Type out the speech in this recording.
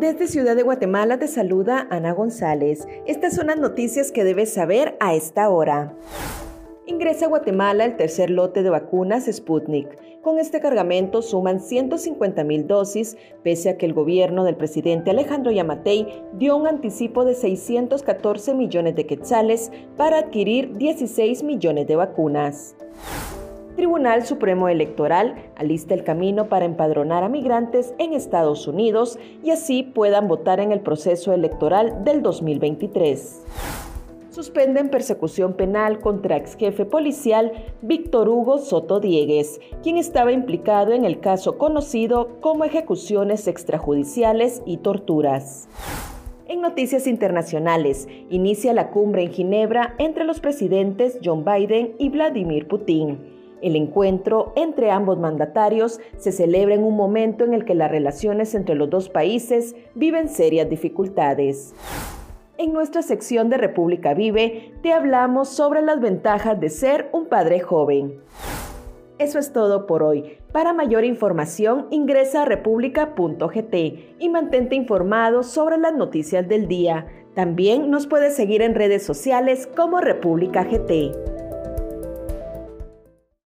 Desde Ciudad de Guatemala te saluda Ana González. Estas son las noticias que debes saber a esta hora. Ingresa a Guatemala el tercer lote de vacunas Sputnik. Con este cargamento suman 150 mil dosis, pese a que el gobierno del presidente Alejandro Yamatei dio un anticipo de 614 millones de quetzales para adquirir 16 millones de vacunas. Tribunal Supremo Electoral alista el camino para empadronar a migrantes en Estados Unidos y así puedan votar en el proceso electoral del 2023. Suspenden persecución penal contra ex jefe policial Víctor Hugo Soto Diegues, quien estaba implicado en el caso conocido como ejecuciones extrajudiciales y torturas. En noticias internacionales, inicia la cumbre en Ginebra entre los presidentes John Biden y Vladimir Putin. El encuentro entre ambos mandatarios se celebra en un momento en el que las relaciones entre los dos países viven serias dificultades. En nuestra sección de República Vive te hablamos sobre las ventajas de ser un padre joven. Eso es todo por hoy. Para mayor información ingresa a república.gt y mantente informado sobre las noticias del día. También nos puedes seguir en redes sociales como República GT.